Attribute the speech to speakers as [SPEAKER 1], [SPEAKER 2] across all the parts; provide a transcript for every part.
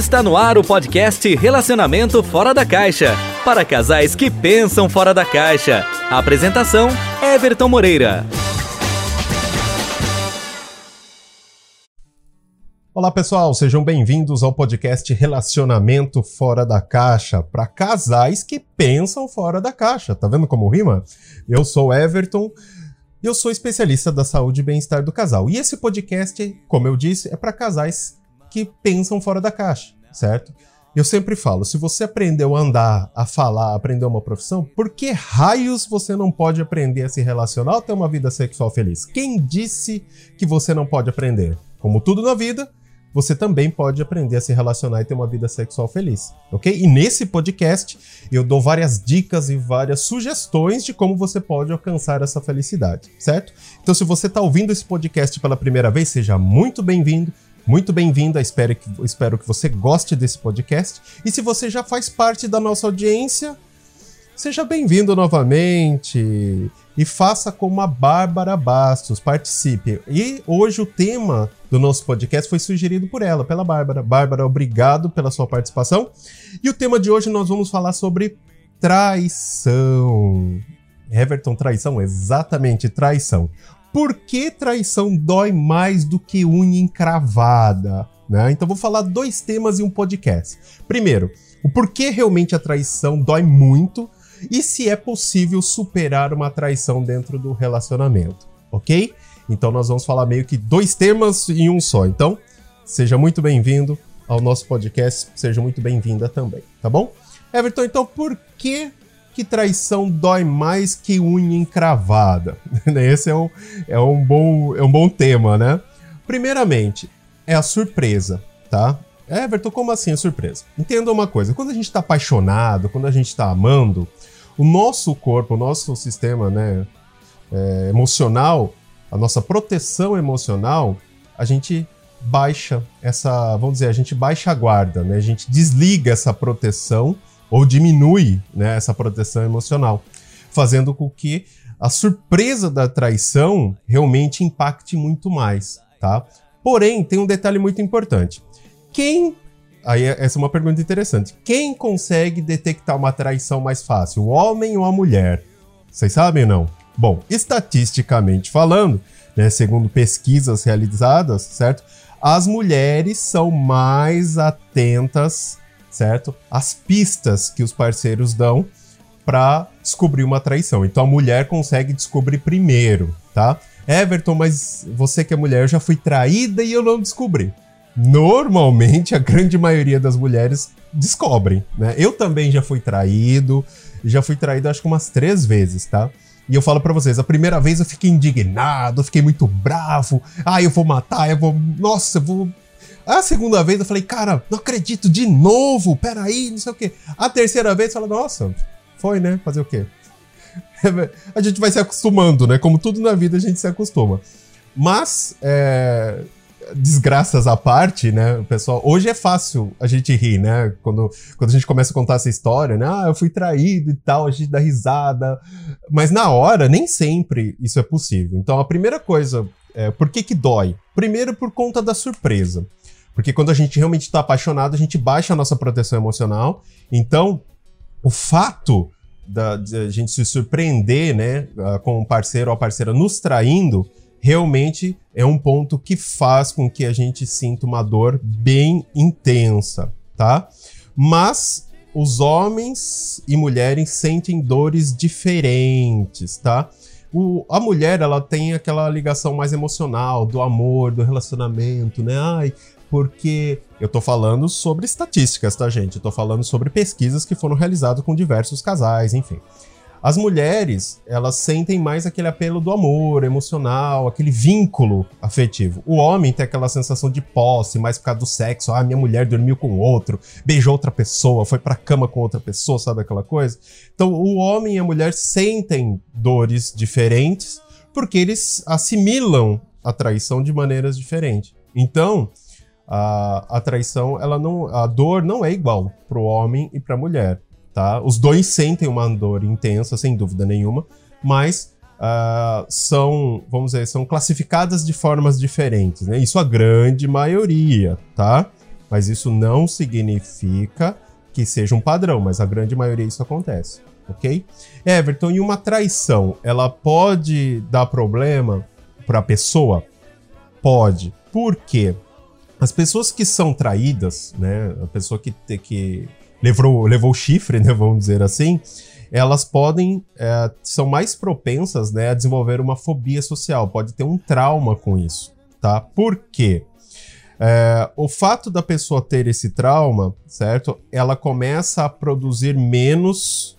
[SPEAKER 1] Está no ar o podcast Relacionamento Fora da Caixa para casais que pensam fora da caixa. Apresentação: Everton Moreira.
[SPEAKER 2] Olá pessoal, sejam bem-vindos ao podcast Relacionamento Fora da Caixa para casais que pensam fora da caixa. Tá vendo como rima? Eu sou Everton eu sou especialista da saúde e bem-estar do casal. E esse podcast, como eu disse, é para casais que pensam fora da caixa, certo? Eu sempre falo, se você aprendeu a andar, a falar, a aprender uma profissão, por que raios você não pode aprender a se relacionar ou ter uma vida sexual feliz? Quem disse que você não pode aprender? Como tudo na vida, você também pode aprender a se relacionar e ter uma vida sexual feliz, ok? E nesse podcast eu dou várias dicas e várias sugestões de como você pode alcançar essa felicidade, certo? Então, se você está ouvindo esse podcast pela primeira vez, seja muito bem-vindo. Muito bem-vinda, espero que, espero que você goste desse podcast. E se você já faz parte da nossa audiência, seja bem-vindo novamente e faça como a Bárbara Bastos, participe. E hoje o tema do nosso podcast foi sugerido por ela, pela Bárbara. Bárbara, obrigado pela sua participação. E o tema de hoje nós vamos falar sobre traição. Everton, traição? Exatamente, traição. Por que traição dói mais do que unha encravada? Né? Então vou falar dois temas em um podcast. Primeiro, o porquê realmente a traição dói muito e se é possível superar uma traição dentro do relacionamento, ok? Então nós vamos falar meio que dois temas em um só. Então, seja muito bem-vindo ao nosso podcast, seja muito bem-vinda também, tá bom? Everton, então por que que traição dói mais que unha encravada? Esse é um, é um, bom, é um bom tema, né? Primeiramente, é a surpresa, tá? Everton, como assim a surpresa? Entenda uma coisa, quando a gente está apaixonado, quando a gente está amando, o nosso corpo, o nosso sistema né, é, emocional, a nossa proteção emocional, a gente baixa essa, vamos dizer, a gente baixa a guarda, né? A gente desliga essa proteção ou diminui né, essa proteção emocional, fazendo com que a surpresa da traição realmente impacte muito mais, tá? Porém, tem um detalhe muito importante. Quem Aí essa é uma pergunta interessante. Quem consegue detectar uma traição mais fácil, o homem ou a mulher? Vocês sabem ou não? Bom, estatisticamente falando, né, segundo pesquisas realizadas, certo? As mulheres são mais atentas certo? As pistas que os parceiros dão para descobrir uma traição. Então a mulher consegue descobrir primeiro, tá? Everton, mas você que é mulher, eu já fui traída e eu não descobri. Normalmente a grande maioria das mulheres descobrem, né? Eu também já fui traído, já fui traído acho que umas três vezes, tá? E eu falo para vocês, a primeira vez eu fiquei indignado, fiquei muito bravo. Ah, eu vou matar, eu vou. Nossa, eu vou a segunda vez eu falei, cara, não acredito, de novo, peraí, não sei o quê. A terceira vez, fala, nossa, foi, né? Fazer o quê? a gente vai se acostumando, né? Como tudo na vida a gente se acostuma. Mas, é, desgraças à parte, né, pessoal? Hoje é fácil a gente rir, né? Quando, quando a gente começa a contar essa história, né? Ah, eu fui traído e tal, a gente dá risada. Mas na hora, nem sempre isso é possível. Então, a primeira coisa, é, por que que dói? Primeiro, por conta da surpresa. Porque quando a gente realmente está apaixonado, a gente baixa a nossa proteção emocional. Então, o fato da, a gente se surpreender né, ah, com um parceiro ou a parceira nos traindo, realmente é um ponto que faz com que a gente sinta uma dor bem intensa, tá? Mas os homens e mulheres sentem dores diferentes, tá? O, a mulher, ela tem aquela ligação mais emocional, do amor, do relacionamento, né? Ai, porque eu tô falando sobre estatísticas, tá, gente? Eu tô falando sobre pesquisas que foram realizadas com diversos casais, enfim. As mulheres, elas sentem mais aquele apelo do amor emocional, aquele vínculo afetivo. O homem tem aquela sensação de posse, mais por causa do sexo. Ah, minha mulher dormiu com outro, beijou outra pessoa, foi pra cama com outra pessoa, sabe aquela coisa? Então, o homem e a mulher sentem dores diferentes porque eles assimilam a traição de maneiras diferentes. Então, a, a traição, ela não, a dor não é igual para o homem e para a mulher, tá? Os dois sentem uma dor intensa, sem dúvida nenhuma, mas uh, são, vamos dizer, são classificadas de formas diferentes, né? Isso a grande maioria, tá? Mas isso não significa que seja um padrão, mas a grande maioria isso acontece, ok? Everton, e uma traição, ela pode dar problema para a pessoa? Pode. Por quê? As pessoas que são traídas, né, a pessoa que, que levou, levou chifre, né, vamos dizer assim, elas podem, é, são mais propensas né, a desenvolver uma fobia social, pode ter um trauma com isso, tá? Por quê? É, o fato da pessoa ter esse trauma, certo? Ela começa a produzir menos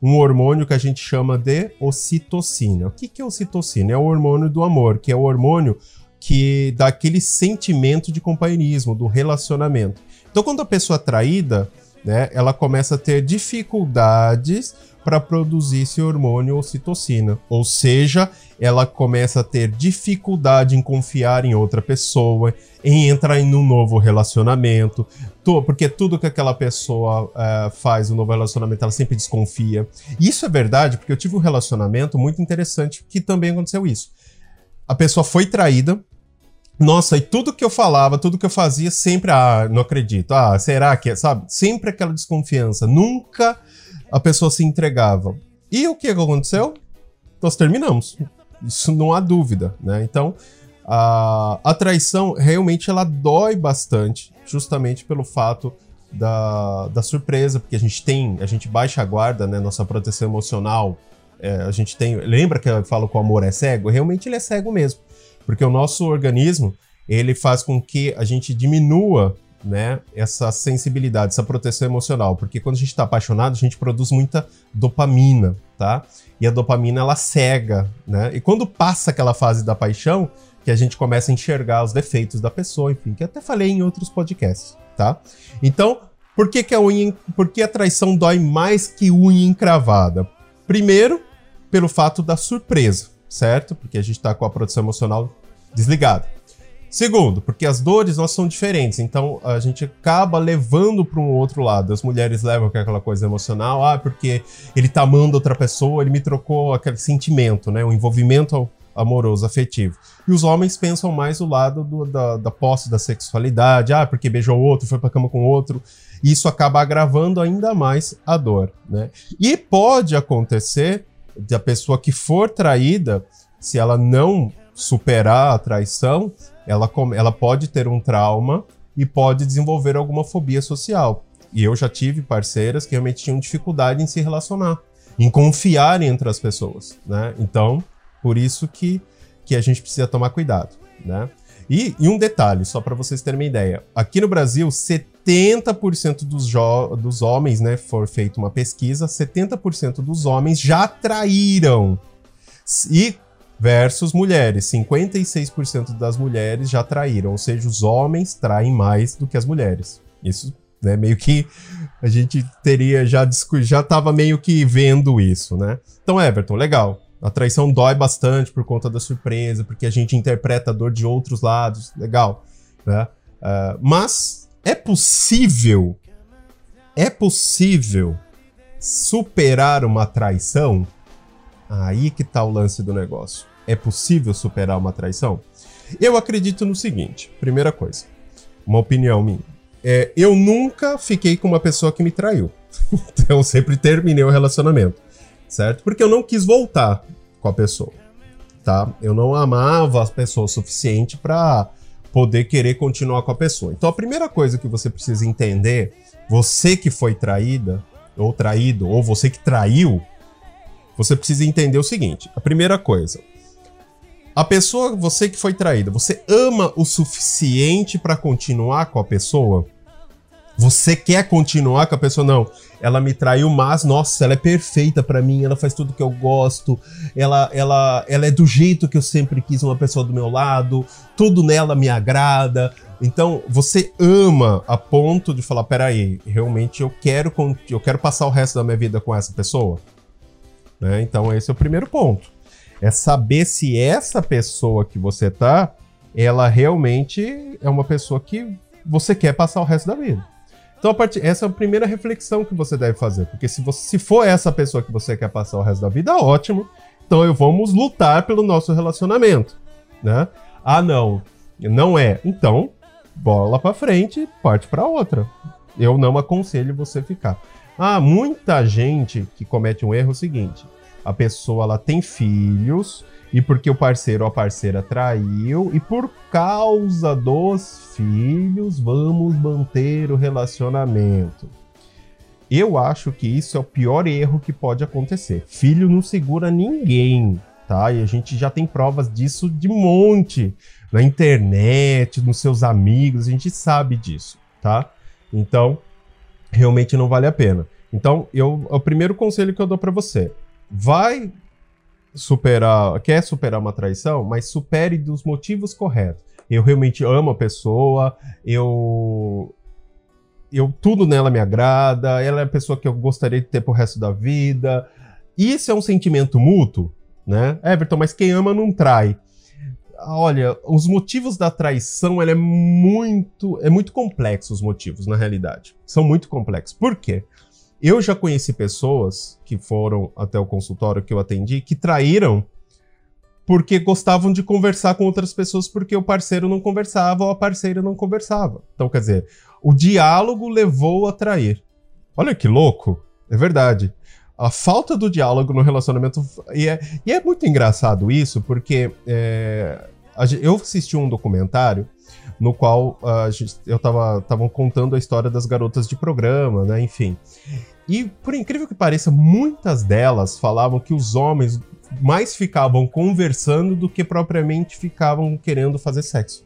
[SPEAKER 2] um hormônio que a gente chama de ocitocina. O que, que é ocitocina? É o hormônio do amor, que é o hormônio que dá aquele sentimento de companheirismo, do relacionamento. Então, quando a pessoa é traída, né, ela começa a ter dificuldades para produzir esse hormônio ocitocina. Ou seja, ela começa a ter dificuldade em confiar em outra pessoa, em entrar em um novo relacionamento, porque tudo que aquela pessoa uh, faz um novo relacionamento, ela sempre desconfia. Isso é verdade, porque eu tive um relacionamento muito interessante que também aconteceu isso. A pessoa foi traída, nossa, e tudo que eu falava, tudo que eu fazia, sempre, ah, não acredito. Ah, será que é? Sabe? Sempre aquela desconfiança. Nunca a pessoa se entregava. E o que aconteceu? Nós terminamos. Isso não há dúvida, né? Então, a, a traição realmente ela dói bastante, justamente pelo fato da, da surpresa, porque a gente tem, a gente baixa a guarda, né? Nossa proteção emocional. É, a gente tem. Lembra que eu falo que o amor é cego? Realmente ele é cego mesmo. Porque o nosso organismo, ele faz com que a gente diminua né, essa sensibilidade, essa proteção emocional, porque quando a gente está apaixonado, a gente produz muita dopamina, tá? E a dopamina ela cega, né? E quando passa aquela fase da paixão, que a gente começa a enxergar os defeitos da pessoa, enfim, que até falei em outros podcasts, tá? Então, por que, que a unha, por que a traição dói mais que unha encravada? Primeiro, pelo fato da surpresa certo? Porque a gente está com a produção emocional desligada. Segundo, porque as dores nós são diferentes, então a gente acaba levando para um outro lado. As mulheres levam aquela coisa emocional, ah, porque ele tá amando outra pessoa, ele me trocou aquele sentimento, né? O envolvimento amoroso, afetivo. E os homens pensam mais o lado do, da, da posse da sexualidade, ah, porque beijou outro, foi pra cama com outro. Isso acaba agravando ainda mais a dor, né? E pode acontecer da pessoa que for traída, se ela não superar a traição, ela, ela pode ter um trauma e pode desenvolver alguma fobia social. E eu já tive parceiras que realmente tinham dificuldade em se relacionar, em confiar entre as pessoas, né? Então, por isso que, que a gente precisa tomar cuidado, né? E, e um detalhe, só para vocês terem uma ideia. Aqui no Brasil, 70% dos, dos homens, né, for feita uma pesquisa, 70% dos homens já traíram. E versus mulheres, 56% das mulheres já traíram, ou seja, os homens traem mais do que as mulheres. Isso, né, meio que a gente teria já já tava meio que vendo isso, né? Então, Everton, legal. A traição dói bastante por conta da surpresa, porque a gente interpreta a dor de outros lados, legal, né? Uh, mas é possível, é possível superar uma traição? Aí que tá o lance do negócio. É possível superar uma traição? Eu acredito no seguinte: primeira coisa, uma opinião minha. É, eu nunca fiquei com uma pessoa que me traiu. então sempre terminei o relacionamento certo? Porque eu não quis voltar com a pessoa, tá? Eu não amava a pessoa o suficiente para poder querer continuar com a pessoa. Então a primeira coisa que você precisa entender, você que foi traída ou traído ou você que traiu, você precisa entender o seguinte: a primeira coisa, a pessoa, você que foi traída, você ama o suficiente para continuar com a pessoa? Você quer continuar com a pessoa? Não. Ela me traiu, mas, nossa, ela é perfeita para mim, ela faz tudo que eu gosto, ela, ela, ela é do jeito que eu sempre quis uma pessoa do meu lado, tudo nela me agrada. Então, você ama a ponto de falar: peraí, realmente eu quero, eu quero passar o resto da minha vida com essa pessoa? Né? Então, esse é o primeiro ponto. É saber se essa pessoa que você tá, ela realmente é uma pessoa que você quer passar o resto da vida. Então, a partir, essa é a primeira reflexão que você deve fazer. Porque se, você, se for essa pessoa que você quer passar o resto da vida, ótimo. Então, vamos lutar pelo nosso relacionamento. Né? Ah, não, não é. Então, bola pra frente, parte pra outra. Eu não aconselho você ficar. Ah, muita gente que comete um erro é o seguinte: a pessoa ela tem filhos e porque o parceiro ou a parceira traiu e por causa dos filhos vamos manter o relacionamento. Eu acho que isso é o pior erro que pode acontecer. Filho não segura ninguém, tá? E a gente já tem provas disso de monte na internet, nos seus amigos, a gente sabe disso, tá? Então, realmente não vale a pena. Então, eu, o primeiro conselho que eu dou para você, vai superar, quer superar uma traição, mas supere dos motivos corretos. Eu realmente amo a pessoa, eu eu tudo nela me agrada, ela é a pessoa que eu gostaria de ter pro resto da vida. Isso é um sentimento mútuo, né? Everton, mas quem ama não trai. Olha, os motivos da traição, ela é muito, é muito complexo os motivos, na realidade. São muito complexos. Por quê? Eu já conheci pessoas que foram até o consultório que eu atendi que traíram porque gostavam de conversar com outras pessoas porque o parceiro não conversava ou a parceira não conversava. Então, quer dizer, o diálogo levou a trair. Olha que louco, é verdade. A falta do diálogo no relacionamento. E é, e é muito engraçado isso, porque é, eu assisti um documentário no qual eu tava, tava contando a história das garotas de programa, né? Enfim. E por incrível que pareça, muitas delas falavam que os homens mais ficavam conversando do que propriamente ficavam querendo fazer sexo.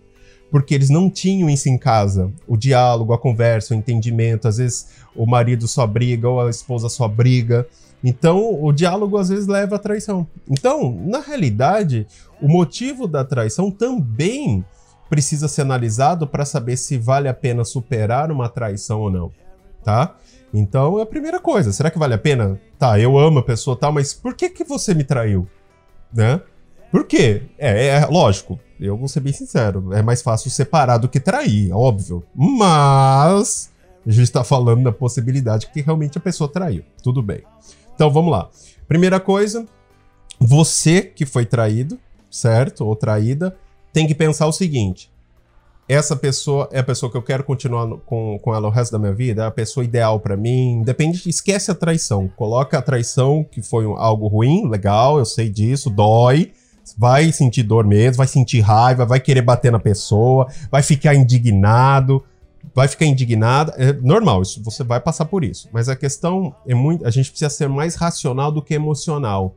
[SPEAKER 2] Porque eles não tinham isso em casa. O diálogo, a conversa, o entendimento. Às vezes o marido só briga ou a esposa só briga. Então, o diálogo às vezes leva à traição. Então, na realidade, o motivo da traição também precisa ser analisado para saber se vale a pena superar uma traição ou não, tá? Então é a primeira coisa. Será que vale a pena? Tá, eu amo a pessoa tal, mas por que que você me traiu? Né? Por quê? É, é lógico, eu vou ser bem sincero, é mais fácil separar do que trair, óbvio. Mas a gente está falando da possibilidade que realmente a pessoa traiu. Tudo bem. Então vamos lá. Primeira coisa, você que foi traído, certo? Ou traída, tem que pensar o seguinte: essa pessoa é a pessoa que eu quero continuar com, com ela o resto da minha vida, é a pessoa ideal para mim. Depende, esquece a traição. Coloca a traição, que foi algo ruim, legal, eu sei disso, dói. Vai sentir dor mesmo, vai sentir raiva, vai querer bater na pessoa, vai ficar indignado, vai ficar indignada. É normal, isso você vai passar por isso. Mas a questão é muito. A gente precisa ser mais racional do que emocional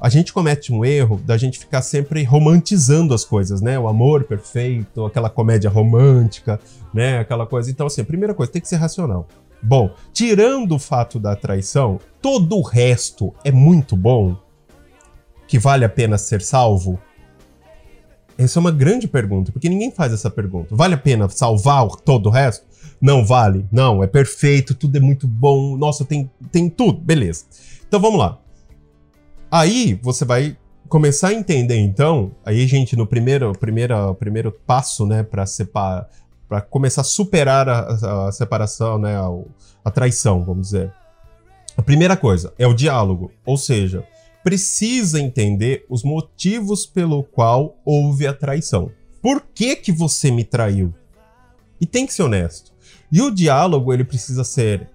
[SPEAKER 2] a gente comete um erro da gente ficar sempre romantizando as coisas, né? O amor perfeito, aquela comédia romântica, né? Aquela coisa. Então, assim, a primeira coisa, tem que ser racional. Bom, tirando o fato da traição, todo o resto é muito bom? Que vale a pena ser salvo? Essa é uma grande pergunta, porque ninguém faz essa pergunta. Vale a pena salvar todo o resto? Não vale. Não, é perfeito, tudo é muito bom. Nossa, tem, tem tudo. Beleza. Então vamos lá. Aí você vai começar a entender, então, aí, gente, no primeiro, primeiro, primeiro passo, né, para separar, para começar a superar a, a separação, né, a, a traição, vamos dizer. A primeira coisa é o diálogo, ou seja, precisa entender os motivos pelo qual houve a traição. Por que que você me traiu? E tem que ser honesto. E o diálogo ele precisa ser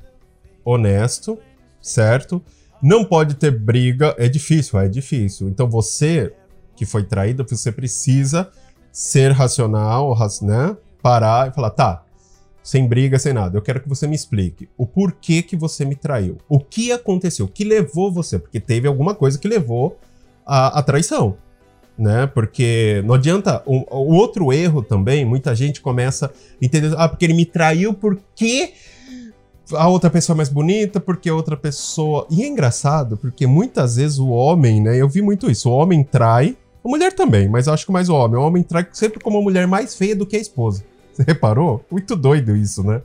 [SPEAKER 2] honesto, certo? Não pode ter briga, é difícil, é difícil. Então você que foi traído, você precisa ser racional, né? Parar e falar, tá, sem briga, sem nada. Eu quero que você me explique o porquê que você me traiu. O que aconteceu? O que levou você? Porque teve alguma coisa que levou à, traição. Né? Porque não adianta. O, o, outro erro também, muita gente começa a entender. Ah, porque ele me traiu porque a outra pessoa é mais bonita, porque a outra pessoa. E é engraçado, porque muitas vezes o homem, né? Eu vi muito isso. O homem trai, a mulher também, mas acho que mais o homem. O homem trai sempre como uma mulher mais feia do que a esposa. Você reparou? Muito doido isso, né?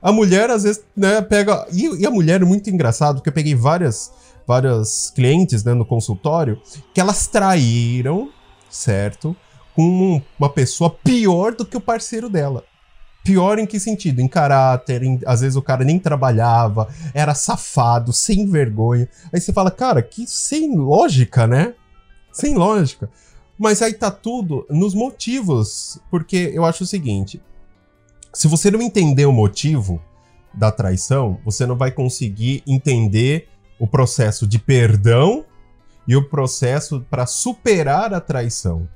[SPEAKER 2] A mulher, às vezes, né, pega. E, e a mulher é muito engraçado, porque eu peguei várias, várias clientes né, no consultório que elas traíram, certo? Com uma pessoa pior do que o parceiro dela. Pior em que sentido? Em caráter, em, às vezes o cara nem trabalhava, era safado, sem vergonha. Aí você fala, cara, que sem lógica, né? Sem lógica. Mas aí tá tudo nos motivos, porque eu acho o seguinte: se você não entender o motivo da traição, você não vai conseguir entender o processo de perdão e o processo para superar a traição.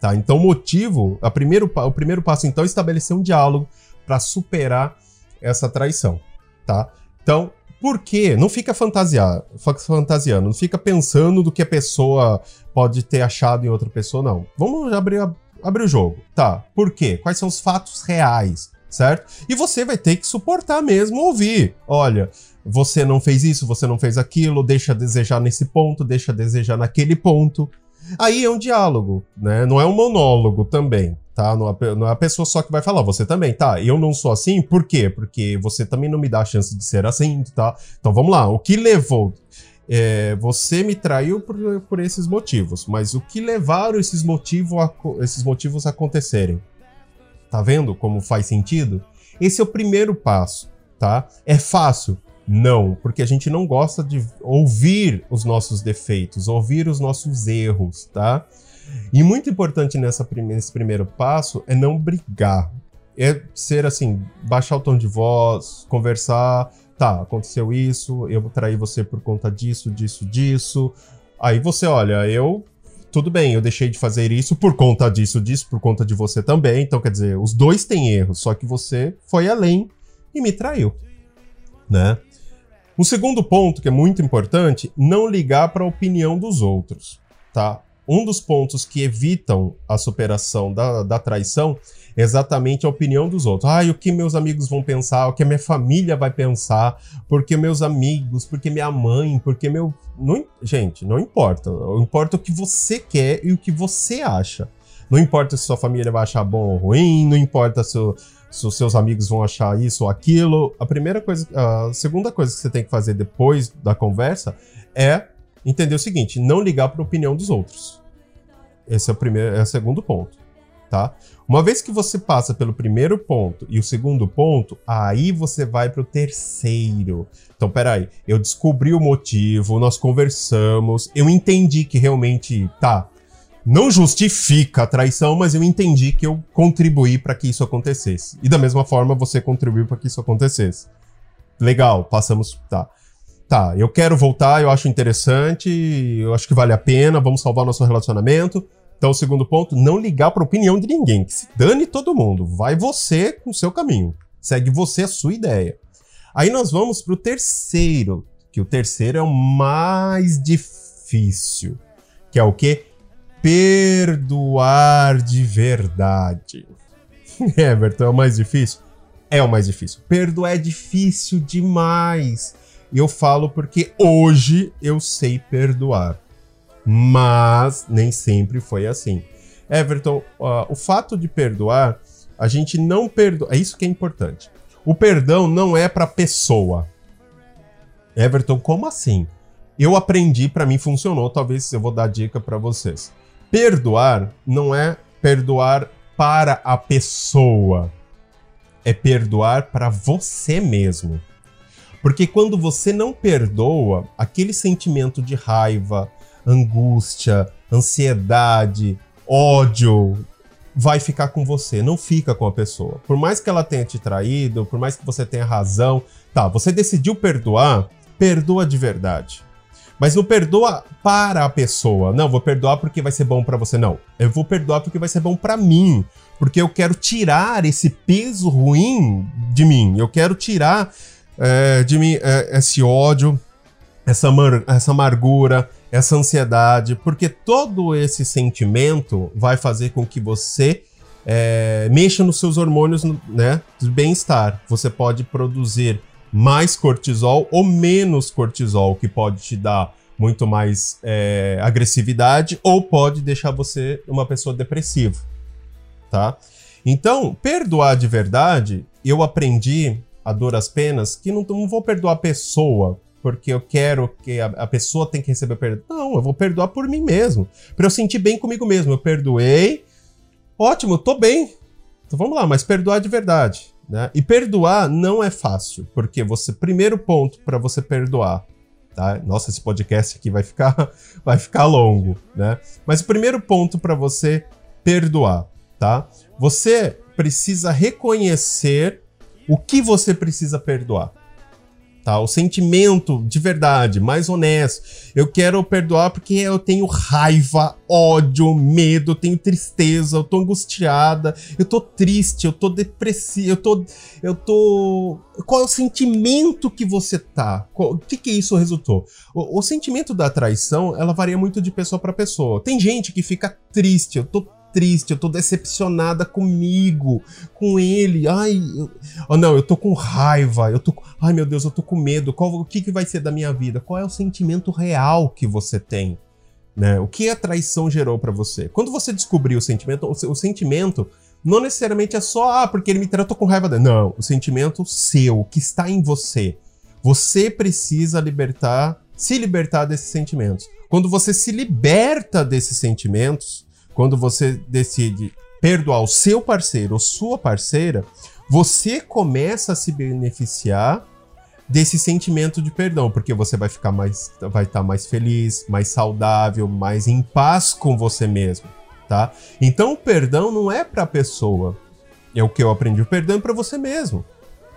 [SPEAKER 2] Tá? Então, o motivo, a primeiro, o primeiro passo, então, é estabelecer um diálogo para superar essa traição. Tá? Então, por quê? Não fica fantasiar, fantasiando, não fica pensando do que a pessoa pode ter achado em outra pessoa, não. Vamos abrir, abrir o jogo. Tá, por quê? Quais são os fatos reais? certo? E você vai ter que suportar mesmo ouvir. Olha, você não fez isso, você não fez aquilo, deixa a desejar nesse ponto, deixa a desejar naquele ponto. Aí é um diálogo, né? Não é um monólogo também, tá? Não é, não é a pessoa só que vai falar, você também, tá? Eu não sou assim, por quê? Porque você também não me dá a chance de ser assim, tá? Então vamos lá, o que levou é, você me traiu por, por, esses motivos, mas o que levaram esses, motivo a, esses motivos a acontecerem? Tá vendo como faz sentido? Esse é o primeiro passo, tá? É fácil? Não, porque a gente não gosta de ouvir os nossos defeitos, ouvir os nossos erros, tá? E muito importante nessa nesse primeiro passo é não brigar. É ser assim, baixar o tom de voz, conversar. Tá, aconteceu isso, eu traí você por conta disso, disso, disso. Aí você, olha, eu tudo bem, eu deixei de fazer isso por conta disso, disso, por conta de você também. Então, quer dizer, os dois têm erros, só que você foi além e me traiu, né? Um segundo ponto que é muito importante, não ligar para a opinião dos outros, tá? Um dos pontos que evitam a superação da, da traição exatamente a opinião dos outros. Ah, o que meus amigos vão pensar, o que a minha família vai pensar, porque meus amigos, porque minha mãe, porque meu. Não, gente, não importa. Importa o que você quer e o que você acha. Não importa se sua família vai achar bom ou ruim, não importa se, se os seus amigos vão achar isso ou aquilo. A primeira coisa, a segunda coisa que você tem que fazer depois da conversa é entender o seguinte: não ligar para a opinião dos outros. Esse é o primeiro, é o segundo ponto tá? Uma vez que você passa pelo primeiro ponto e o segundo ponto, aí você vai para o terceiro. Então, peraí, eu descobri o motivo, nós conversamos, eu entendi que realmente, tá, não justifica a traição, mas eu entendi que eu contribuí para que isso acontecesse. E da mesma forma, você contribuiu para que isso acontecesse. Legal, passamos, tá. Tá, eu quero voltar, eu acho interessante, eu acho que vale a pena, vamos salvar nosso relacionamento então, segundo ponto, não ligar para a opinião de ninguém. Que se dane todo mundo. Vai você com o seu caminho. Segue você a sua ideia. Aí nós vamos para o terceiro, que o terceiro é o mais difícil, que é o que? Perdoar de verdade. Everton, é o mais difícil? É o mais difícil. Perdoar é difícil demais. Eu falo porque hoje eu sei perdoar mas nem sempre foi assim. Everton, uh, o fato de perdoar, a gente não perdoa. É isso que é importante. O perdão não é para pessoa. Everton, como assim? Eu aprendi, para mim funcionou, talvez eu vou dar dica para vocês. Perdoar não é perdoar para a pessoa, é perdoar para você mesmo. Porque quando você não perdoa, aquele sentimento de raiva, angústia, ansiedade, ódio, vai ficar com você, não fica com a pessoa. Por mais que ela tenha te traído, por mais que você tenha razão, tá, você decidiu perdoar, perdoa de verdade. Mas não perdoa para a pessoa. Não, vou perdoar porque vai ser bom para você. Não. Eu vou perdoar porque vai ser bom para mim. Porque eu quero tirar esse peso ruim de mim. Eu quero tirar é, de mim é, esse ódio, essa, essa amargura, essa ansiedade, porque todo esse sentimento vai fazer com que você é, mexa nos seus hormônios né, de bem-estar. Você pode produzir mais cortisol ou menos cortisol, que pode te dar muito mais é, agressividade ou pode deixar você uma pessoa depressiva, tá? Então, perdoar de verdade, eu aprendi a duras penas que não, não vou perdoar a pessoa, porque eu quero que a, a, pessoa tem que receber perdão. Não, eu vou perdoar por mim mesmo. Pra eu sentir bem comigo mesmo. Eu perdoei. Ótimo, tô bem. Então vamos lá, mas perdoar de verdade. Né? E perdoar não é fácil, porque você, primeiro ponto para você perdoar, tá? Nossa, esse podcast aqui vai ficar, vai ficar longo, né? Mas o primeiro ponto para você perdoar, tá? Você precisa reconhecer o que você precisa perdoar tá? O sentimento de verdade, mais honesto. Eu quero perdoar porque eu tenho raiva, ódio, medo, eu tenho tristeza, eu tô angustiada, eu tô triste, eu tô depressiva, eu tô eu tô qual é o sentimento que você tá? o que que isso resultou? O, o sentimento da traição, ela varia muito de pessoa para pessoa. Tem gente que fica triste, eu tô triste, eu tô decepcionada comigo, com ele. Ai, eu... oh, não, eu tô com raiva, eu tô, ai meu Deus, eu tô com medo. Qual o que que vai ser da minha vida? Qual é o sentimento real que você tem? Né? O que a traição gerou para você? Quando você descobriu o sentimento, o, o sentimento não necessariamente é só ah, porque ele me tratou com raiva dele. Não, o sentimento seu, que está em você. Você precisa libertar, se libertar desses sentimentos. Quando você se liberta desses sentimentos, quando você decide perdoar o seu parceiro ou sua parceira, você começa a se beneficiar desse sentimento de perdão, porque você vai ficar mais vai estar mais feliz, mais saudável, mais em paz com você mesmo, tá? Então o perdão não é para a pessoa. É o que eu aprendi, o perdão é para você mesmo,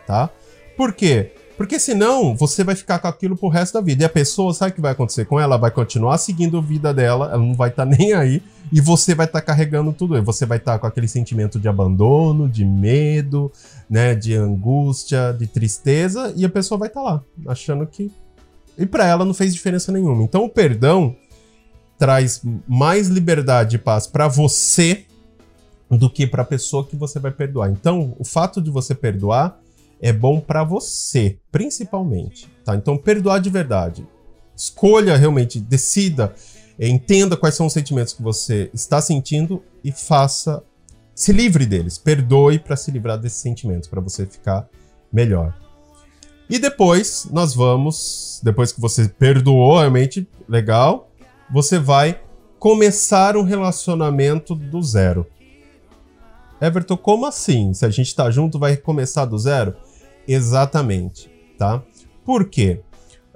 [SPEAKER 2] tá? Por quê? Porque senão você vai ficar com aquilo pro resto da vida. E a pessoa, sabe o que vai acontecer com ela? Ela vai continuar seguindo a vida dela, ela não vai estar tá nem aí e você vai estar tá carregando tudo. Você vai estar tá com aquele sentimento de abandono, de medo, né, de angústia, de tristeza, e a pessoa vai estar tá lá, achando que. E para ela não fez diferença nenhuma. Então o perdão traz mais liberdade e paz para você do que para a pessoa que você vai perdoar. Então, o fato de você perdoar é bom para você, principalmente, tá? Então, perdoar de verdade. Escolha realmente, decida Entenda quais são os sentimentos que você está sentindo e faça. Se livre deles. Perdoe para se livrar desses sentimentos, para você ficar melhor. E depois nós vamos, depois que você perdoou, realmente legal, você vai começar um relacionamento do zero. Everton, como assim? Se a gente tá junto, vai começar do zero? Exatamente, tá? Por quê?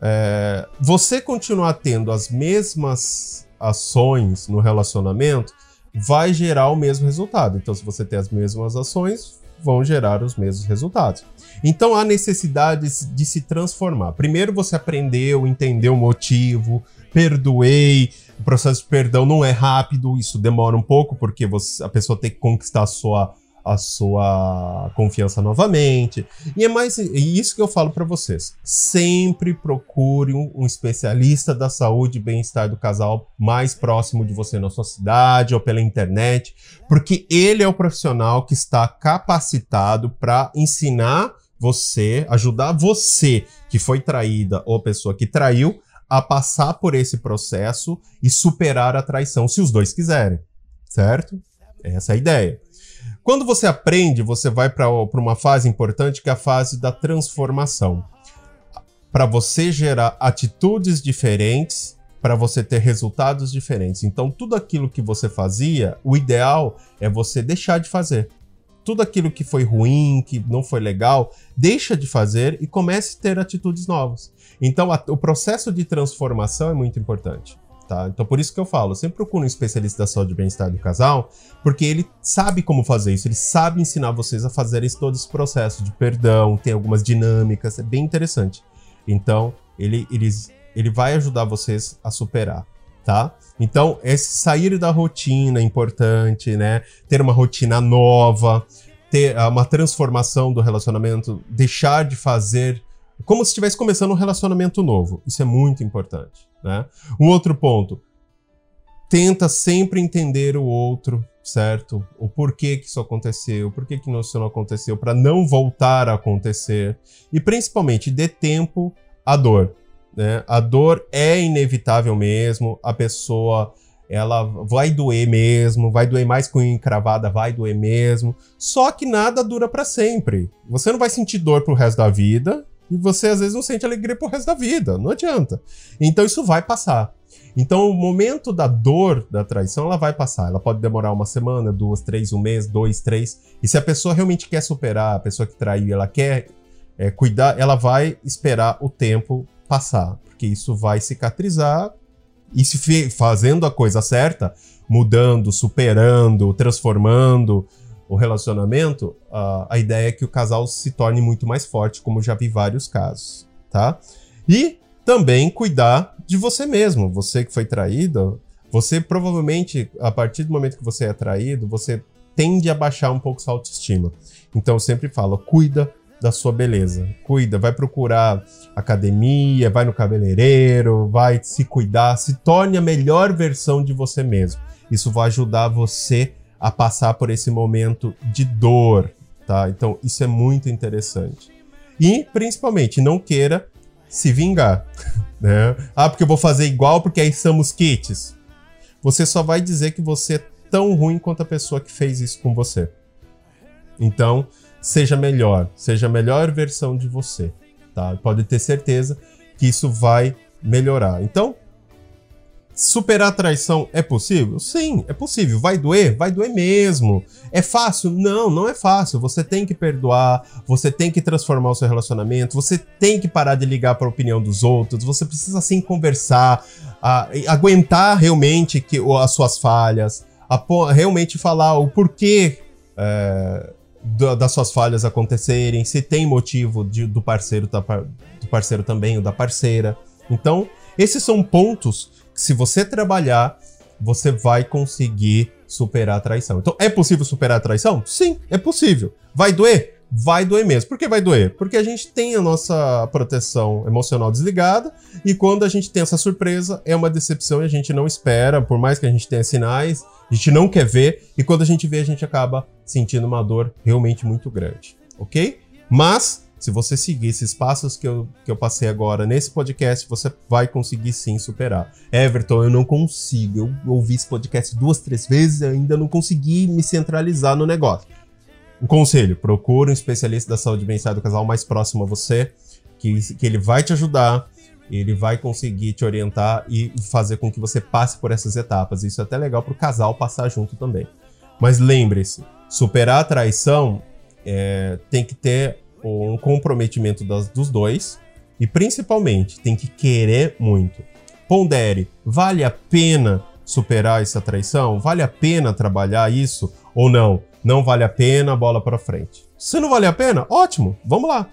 [SPEAKER 2] É, você continuar tendo as mesmas ações no relacionamento vai gerar o mesmo resultado. Então, se você tem as mesmas ações, vão gerar os mesmos resultados. Então, há necessidade de se transformar. Primeiro, você aprendeu, entendeu o motivo, perdoei. O processo de perdão não é rápido, isso demora um pouco, porque você, a pessoa tem que conquistar a sua a sua confiança novamente. E é mais isso que eu falo para vocês. Sempre procure um, um, especialista da saúde e bem-estar do casal mais próximo de você na sua cidade ou pela internet, porque ele é o profissional que está capacitado para ensinar você, ajudar você que foi traída ou a pessoa que traiu a passar por esse processo e superar a traição, se os dois quiserem, certo? Essa é a ideia. Quando você aprende, você vai para uma fase importante que é a fase da transformação. Para você gerar atitudes diferentes, para você ter resultados diferentes. Então, tudo aquilo que você fazia, o ideal é você deixar de fazer. Tudo aquilo que foi ruim, que não foi legal, deixa de fazer e comece a ter atitudes novas. Então, a, o processo de transformação é muito importante. Tá? Então, por isso que eu falo, sempre procure um especialista da saúde e bem-estar do casal, porque ele sabe como fazer isso, ele sabe ensinar vocês a fazerem todo esse processo de perdão, tem algumas dinâmicas, é bem interessante. Então, ele, ele, ele vai ajudar vocês a superar, tá? Então, esse sair da rotina é importante, né? Ter uma rotina nova, ter uma transformação do relacionamento, deixar de fazer como se estivesse começando um relacionamento novo. Isso é muito importante. Né? Um outro ponto. Tenta sempre entender o outro, certo? O porquê que isso aconteceu, por que isso não aconteceu, para não voltar a acontecer. E principalmente, dê tempo à dor. Né? A dor é inevitável mesmo, a pessoa ela vai doer mesmo, vai doer mais com encravada, vai doer mesmo. Só que nada dura para sempre. Você não vai sentir dor pro resto da vida, e você às vezes não sente alegria pro resto da vida, não adianta. Então isso vai passar. Então o momento da dor da traição ela vai passar. Ela pode demorar uma semana, duas, três, um mês, dois, três. E se a pessoa realmente quer superar, a pessoa que traiu, ela quer é, cuidar, ela vai esperar o tempo passar, porque isso vai cicatrizar. E se fazendo a coisa certa, mudando, superando, transformando, o relacionamento, a, a ideia é que o casal se torne muito mais forte, como já vi vários casos, tá? E também cuidar de você mesmo. Você que foi traído, você provavelmente, a partir do momento que você é traído, você tende a baixar um pouco sua autoestima. Então eu sempre falo, cuida da sua beleza. Cuida, vai procurar academia, vai no cabeleireiro, vai se cuidar, se torne a melhor versão de você mesmo. Isso vai ajudar você a passar por esse momento de dor, tá? Então isso é muito interessante. E principalmente não queira se vingar, né? Ah, porque eu vou fazer igual porque aí somos kits. Você só vai dizer que você é tão ruim quanto a pessoa que fez isso com você. Então, seja melhor, seja a melhor versão de você, tá? Pode ter certeza que isso vai melhorar. Então, superar a traição é possível? Sim, é possível. Vai doer? Vai doer mesmo. É fácil? Não, não é fácil. Você tem que perdoar, você tem que transformar o seu relacionamento, você tem que parar de ligar para a opinião dos outros, você precisa sim conversar, a, aguentar realmente que, as suas falhas, a, realmente falar o porquê. É, das suas falhas acontecerem, se tem motivo de, do parceiro tá, do parceiro também ou da parceira. Então, esses são pontos se você trabalhar, você vai conseguir superar a traição. Então, é possível superar a traição? Sim, é possível. Vai doer? Vai doer mesmo. Por que vai doer? Porque a gente tem a nossa proteção emocional desligada e quando a gente tem essa surpresa, é uma decepção e a gente não espera, por mais que a gente tenha sinais, a gente não quer ver, e quando a gente vê, a gente acaba sentindo uma dor realmente muito grande, ok? Mas, se você seguir esses passos que eu, que eu passei agora nesse podcast, você vai conseguir sim superar. Everton, eu não consigo. Eu ouvi esse podcast duas, três vezes e ainda não consegui me centralizar no negócio. Um conselho: procure um especialista da saúde bem-estar do casal mais próximo a você, que, que ele vai te ajudar ele vai conseguir te orientar e fazer com que você passe por essas etapas. Isso é até legal para o casal passar junto também. Mas lembre-se, superar a traição é, tem que ter um comprometimento das, dos dois e principalmente tem que querer muito. Pondere, vale a pena superar essa traição? Vale a pena trabalhar isso ou não? Não vale a pena, bola para frente. Se não vale a pena, ótimo, vamos lá.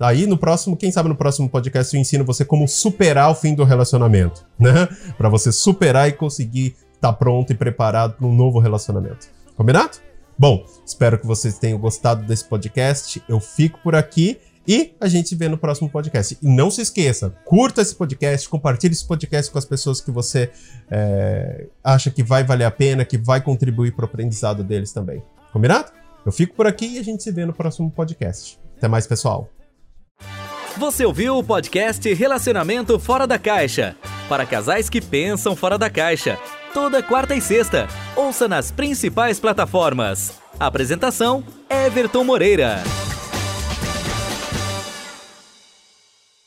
[SPEAKER 2] Aí no próximo, quem sabe no próximo podcast eu ensino você como superar o fim do relacionamento, né? Para você superar e conseguir estar tá pronto e preparado para um novo relacionamento. Combinado? Bom, espero que vocês tenham gostado desse podcast. Eu fico por aqui e a gente se vê no próximo podcast. E não se esqueça, curta esse podcast, compartilhe esse podcast com as pessoas que você é, acha que vai valer a pena, que vai contribuir para o aprendizado deles também. Combinado? Eu fico por aqui e a gente se vê no próximo podcast. Até mais, pessoal.
[SPEAKER 1] Você ouviu o podcast Relacionamento Fora da Caixa para casais que pensam fora da caixa. Toda quarta e sexta. Ouça nas principais plataformas. Apresentação: Everton Moreira.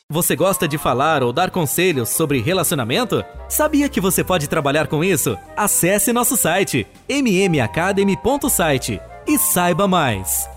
[SPEAKER 1] Você gosta de falar ou dar conselhos sobre relacionamento? Sabia que você pode trabalhar com isso? Acesse nosso site mmacademy.site e saiba mais.